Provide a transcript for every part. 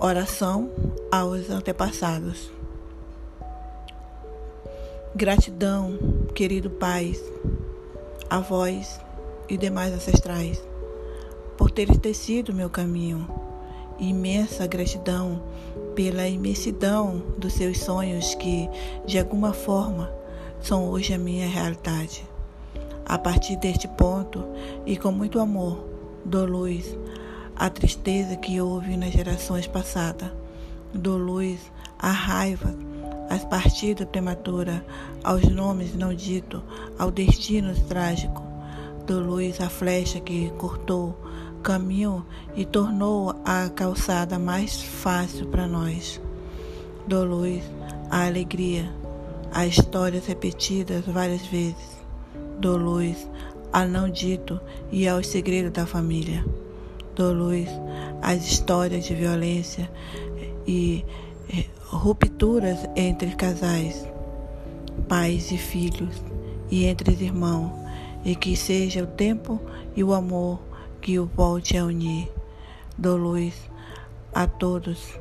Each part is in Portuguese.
Oração aos antepassados. Gratidão, querido Pai, avós e demais ancestrais, por teres tecido meu caminho. Imensa gratidão pela imensidão dos seus sonhos que, de alguma forma, são hoje a minha realidade. A partir deste ponto e com muito amor, dou luz à tristeza que houve nas gerações passadas, dou luz à raiva, às partidas prematuras, aos nomes não ditos, ao destino trágico, luz à flecha que cortou caminho e tornou a calçada mais fácil para nós. Dou luz à alegria, a histórias repetidas várias vezes Dou luz ao não dito e aos segredos da família. Dou luz às histórias de violência e eh, rupturas entre casais, pais e filhos e entre irmãos, e que seja o tempo e o amor que o volte a unir. Dou luz a todos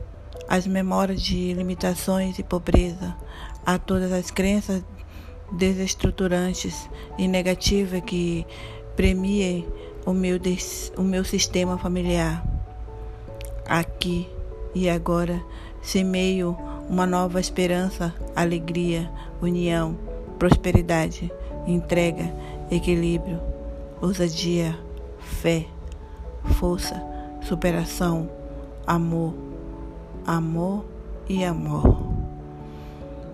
as memórias de limitações e pobreza, a todas as crenças desestruturantes e negativas que premiem o meu, o meu sistema familiar. Aqui e agora semeio uma nova esperança, alegria, união, prosperidade, entrega, equilíbrio, ousadia, fé, força, superação, amor, amor e amor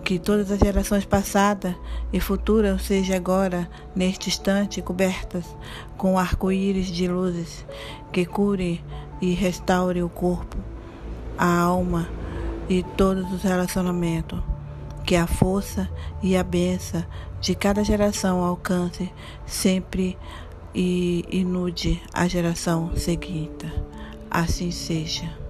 que todas as gerações passadas e futuras sejam agora, neste instante, cobertas com arco-íris de luzes que cure e restaure o corpo, a alma e todos os relacionamentos. Que a força e a benção de cada geração alcance sempre e inude a geração seguinte. Assim seja.